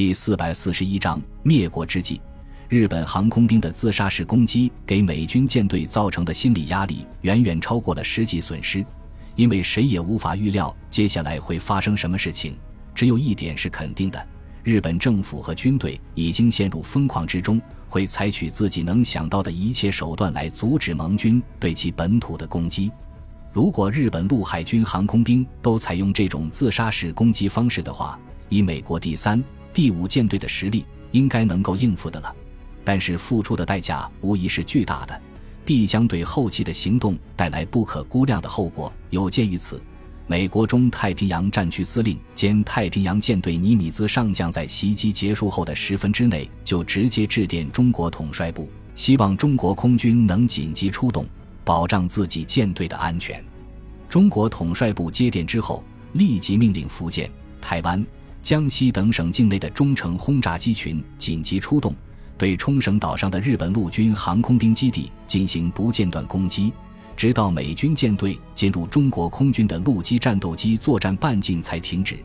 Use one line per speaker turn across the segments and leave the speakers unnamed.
第四百四十一章灭国之际，日本航空兵的自杀式攻击给美军舰队造成的心理压力远远超过了实际损失，因为谁也无法预料接下来会发生什么事情。只有一点是肯定的：日本政府和军队已经陷入疯狂之中，会采取自己能想到的一切手段来阻止盟军对其本土的攻击。如果日本陆海军航空兵都采用这种自杀式攻击方式的话，以美国第三。第五舰队的实力应该能够应付的了，但是付出的代价无疑是巨大的，必将对后期的行动带来不可估量的后果。有鉴于此，美国中太平洋战区司令兼太平洋舰队尼米兹上将在袭击结束后的十分之内就直接致电中国统帅部，希望中国空军能紧急出动，保障自己舰队的安全。中国统帅部接电之后，立即命令福建、台湾。江西等省境内的中程轰炸机群紧急出动，对冲绳岛上的日本陆军航空兵基地进行不间断攻击，直到美军舰队进入中国空军的陆基战斗机作战半径才停止。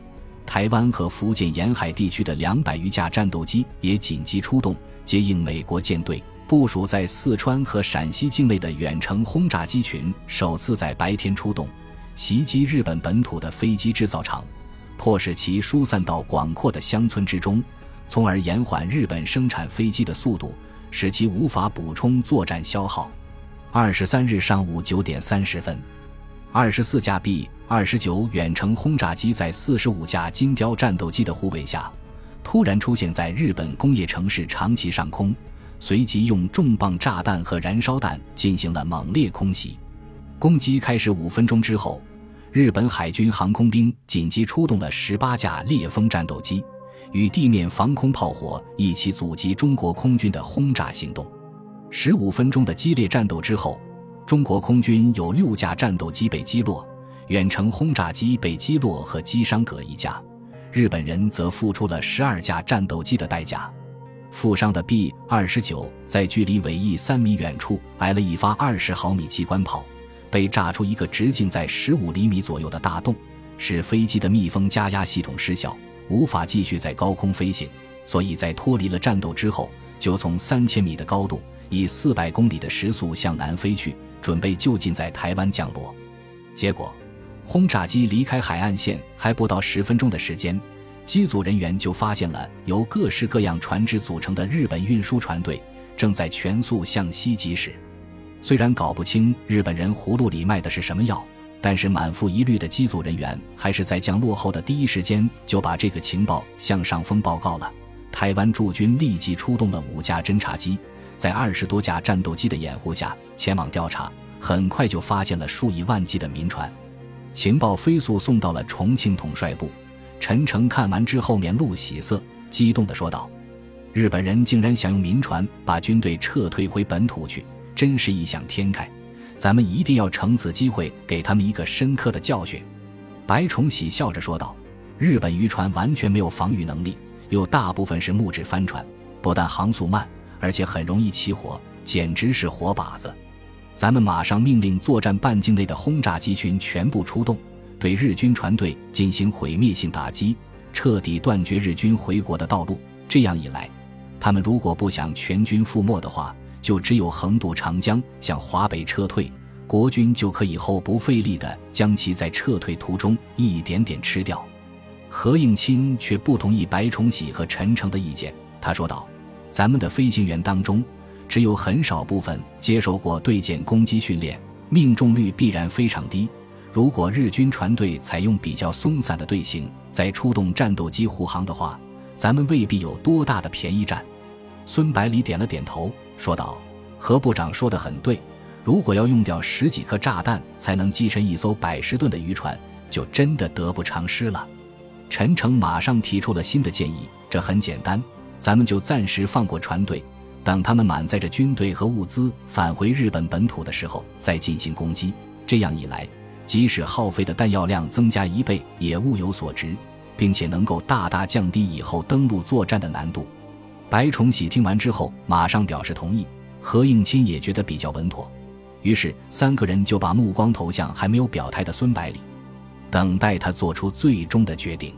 台湾和福建沿海地区的两百余架战斗机也紧急出动，接应美国舰队部署在四川和陕西境内的远程轰炸机群首次在白天出动，袭击日本本土的飞机制造厂。迫使其疏散到广阔的乡村之中，从而延缓日本生产飞机的速度，使其无法补充作战消耗。二十三日上午九点三十分，二十四架 B 二十九远程轰炸机在四十五架金雕战斗机的护卫下，突然出现在日本工业城市长崎上空，随即用重磅炸弹和燃烧弹进行了猛烈空袭。攻击开始五分钟之后。日本海军航空兵紧急出动了十八架烈风战斗机，与地面防空炮火一起阻击中国空军的轰炸行动。十五分钟的激烈战斗之后，中国空军有六架战斗机被击落，远程轰炸机被击落和击伤各一架。日本人则付出了十二架战斗机的代价。负伤的 B 二十九在距离尾翼三米远处挨了一发二十毫米机关炮。被炸出一个直径在十五厘米左右的大洞，使飞机的密封加压系统失效，无法继续在高空飞行。所以在脱离了战斗之后，就从三千米的高度以四百公里的时速向南飞去，准备就近在台湾降落。结果，轰炸机离开海岸线还不到十分钟的时间，机组人员就发现了由各式各样船只组成的日本运输船队正在全速向西疾驶。虽然搞不清日本人葫芦里卖的是什么药，但是满腹疑虑的机组人员还是在降落后的第一时间就把这个情报向上峰报告了。台湾驻军立即出动了五架侦察机，在二十多架战斗机的掩护下前往调查，很快就发现了数以万计的民船。情报飞速送到了重庆统帅部，陈诚看完之后面露喜色，激动地说道：“日本人竟然想用民船把军队撤退回本土去！”真是异想天开，咱们一定要乘此机会给他们一个深刻的教训。”白崇禧笑着说道，“日本渔船完全没有防御能力，又大部分是木质帆船，不但航速慢，而且很容易起火，简直是活靶子。咱们马上命令作战半径内的轰炸机群全部出动，对日军船队进行毁灭性打击，彻底断绝日军回国的道路。这样一来，他们如果不想全军覆没的话，”就只有横渡长江向华北撤退，国军就可以毫不费力地将其在撤退途中一点点吃掉。何应钦却不同意白崇禧和陈诚的意见，他说道：“咱们的飞行员当中，只有很少部分接受过对舰攻击训练，命中率必然非常低。如果日军船队采用比较松散的队形，再出动战斗机护航的话，咱们未必有多大的便宜占。”孙百里点了点头。说道：“何部长说的很对，如果要用掉十几颗炸弹才能击沉一艘百十吨的渔船，就真的得不偿失了。”陈诚马上提出了新的建议：“这很简单，咱们就暂时放过船队，等他们满载着军队和物资返回日本本土的时候再进行攻击。这样一来，即使耗费的弹药量增加一倍，也物有所值，并且能够大大降低以后登陆作战的难度。”白崇禧听完之后，马上表示同意。何应钦也觉得比较稳妥，于是三个人就把目光投向还没有表态的孙百里，等待他做出最终的决定。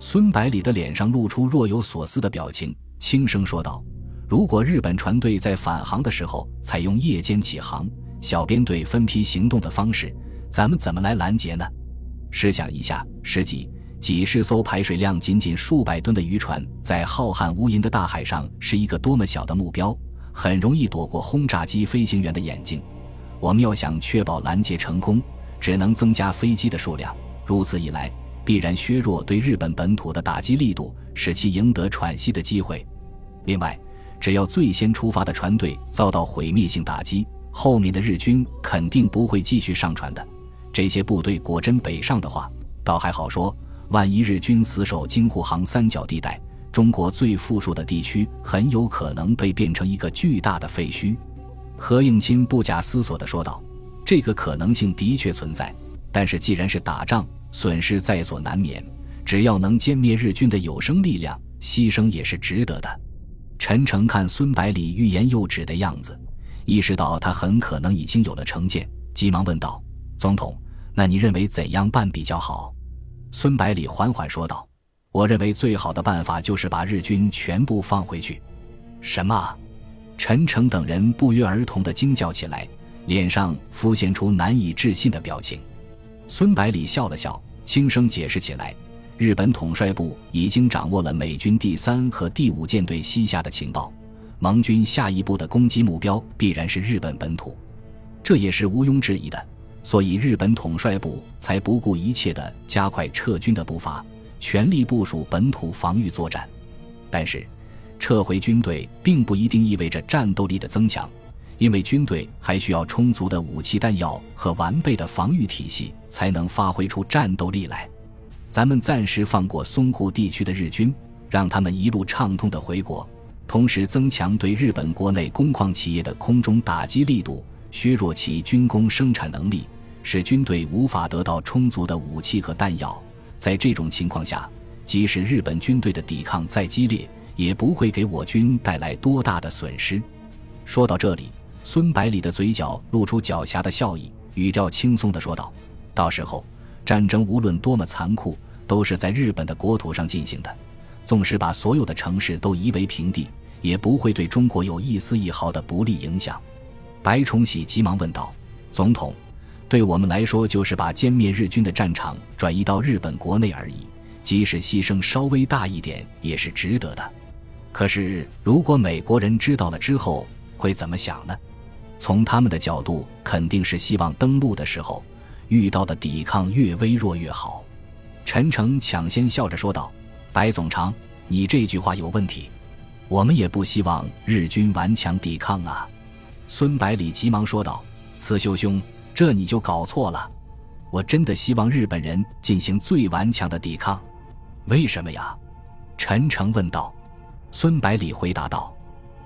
孙百里的脸上露出若有所思的表情，轻声说道：“如果日本船队在返航的时候采用夜间起航、小编队分批行动的方式，咱们怎么来拦截呢？试想一下，十几、几十艘排水量仅仅数百吨的渔船，在浩瀚无垠的大海上，是一个多么小的目标，很容易躲过轰炸机飞行员的眼睛。我们要想确保拦截成功，只能增加飞机的数量。如此一来。”必然削弱对日本本土的打击力度，使其赢得喘息的机会。另外，只要最先出发的船队遭到毁灭性打击，后面的日军肯定不会继续上船的。这些部队果真北上的话，倒还好说。万一日军死守京沪杭三角地带，中国最富庶的地区很有可能被变成一个巨大的废墟。何应钦不假思索地说道：“这个可能性的确存在，但是既然是打仗。”损失在所难免，只要能歼灭日军的有生力量，牺牲也是值得的。陈诚看孙百里欲言又止的样子，意识到他很可能已经有了成见，急忙问道：“总统，那你认为怎样办比较好？”孙百里缓缓说道：“我认为最好的办法就是把日军全部放回去。”什么？陈诚等人不约而同地惊叫起来，脸上浮现出难以置信的表情。孙百里笑了笑，轻声解释起来：“日本统帅部已经掌握了美军第三和第五舰队西下的情报，盟军下一步的攻击目标必然是日本本土，这也是毋庸置疑的。所以日本统帅部才不顾一切地加快撤军的步伐，全力部署本土防御作战。但是，撤回军队并不一定意味着战斗力的增强。”因为军队还需要充足的武器弹药和完备的防御体系，才能发挥出战斗力来。咱们暂时放过淞沪地区的日军，让他们一路畅通的回国，同时增强对日本国内工矿企业的空中打击力度，削弱其军工生产能力，使军队无法得到充足的武器和弹药。在这种情况下，即使日本军队的抵抗再激烈，也不会给我军带来多大的损失。说到这里。孙百里的嘴角露出狡黠的笑意，语调轻松地说道：“到时候，战争无论多么残酷，都是在日本的国土上进行的。纵使把所有的城市都夷为平地，也不会对中国有一丝一毫的不利影响。”白崇禧急忙问道：“总统，对我们来说，就是把歼灭日军的战场转移到日本国内而已，即使牺牲稍微大一点，也是值得的。可是，如果美国人知道了之后，会怎么想呢？”从他们的角度，肯定是希望登陆的时候遇到的抵抗越微弱越好。陈诚抢先笑着说道：“白总长，你这句话有问题。我们也不希望日军顽强抵抗啊。”孙百里急忙说道：“刺绣兄，这你就搞错了。我真的希望日本人进行最顽强的抵抗。为什么呀？”陈诚问道。孙百里回答道。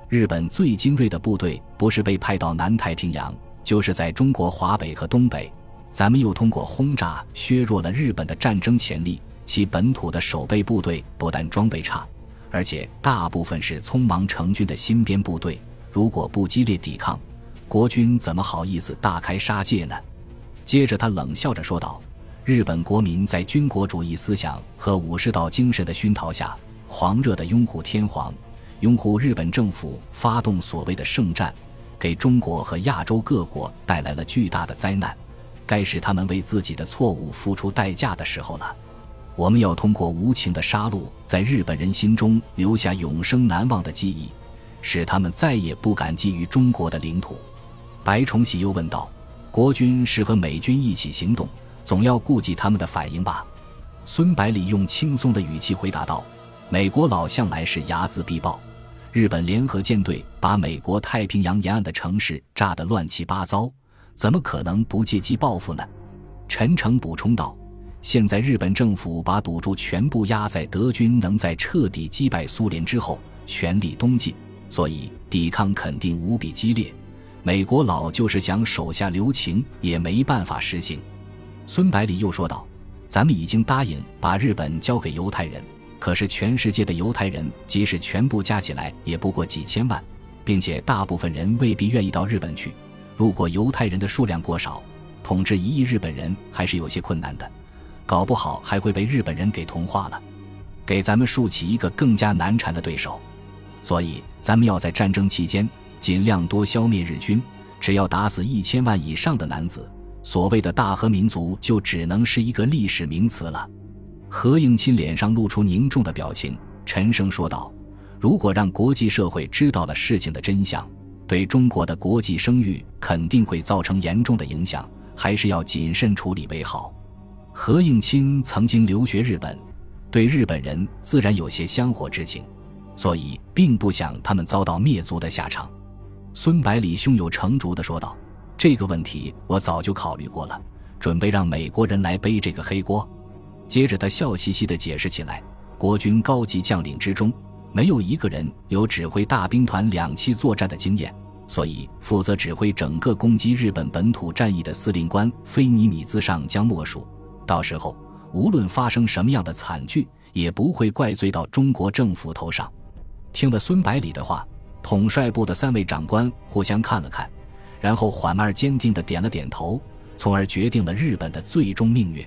日本最精锐的部队不是被派到南太平洋，就是在中国华北和东北。咱们又通过轰炸削弱了日本的战争潜力。其本土的守备部队不但装备差，而且大部分是匆忙成军的新编部队。如果不激烈抵抗，国军怎么好意思大开杀戒呢？接着他冷笑着说道：“日本国民在军国主义思想和武士道精神的熏陶下，狂热的拥护天皇。”拥护日本政府发动所谓的圣战，给中国和亚洲各国带来了巨大的灾难，该是他们为自己的错误付出代价的时候了。我们要通过无情的杀戮，在日本人心中留下永生难忘的记忆，使他们再也不敢觊觎中国的领土。白崇禧又问道：“国军是和美军一起行动，总要顾及他们的反应吧？”孙百里用轻松的语气回答道：“美国佬向来是睚眦必报。”日本联合舰队把美国太平洋沿岸的城市炸得乱七八糟，怎么可能不借机报复呢？陈诚补充道：“现在日本政府把赌注全部压在德军能在彻底击败苏联之后全力东进，所以抵抗肯定无比激烈。美国佬就是想手下留情，也没办法实行。”孙百里又说道：“咱们已经答应把日本交给犹太人。”可是，全世界的犹太人，即使全部加起来，也不过几千万，并且大部分人未必愿意到日本去。如果犹太人的数量过少，统治一亿日本人还是有些困难的，搞不好还会被日本人给同化了。给咱们竖起一个更加难缠的对手。所以，咱们要在战争期间尽量多消灭日军。只要打死一千万以上的男子，所谓的大和民族就只能是一个历史名词了。何应钦脸上露出凝重的表情，沉声说道：“如果让国际社会知道了事情的真相，对中国的国际声誉肯定会造成严重的影响，还是要谨慎处理为好。”何应钦曾经留学日本，对日本人自然有些香火之情。所以，并不想他们遭到灭族的下场。孙百里胸有成竹地说道：“这个问题我早就考虑过了，准备让美国人来背这个黑锅。”接着，他笑嘻嘻地解释起来：“国军高级将领之中，没有一个人有指挥大兵团两栖作战的经验，所以负责指挥整个攻击日本本土战役的司令官菲尼米兹上将莫属。到时候，无论发生什么样的惨剧，也不会怪罪到中国政府头上。”听了孙百里的话，统帅部的三位长官互相看了看，然后缓慢坚定的点了点头，从而决定了日本的最终命运。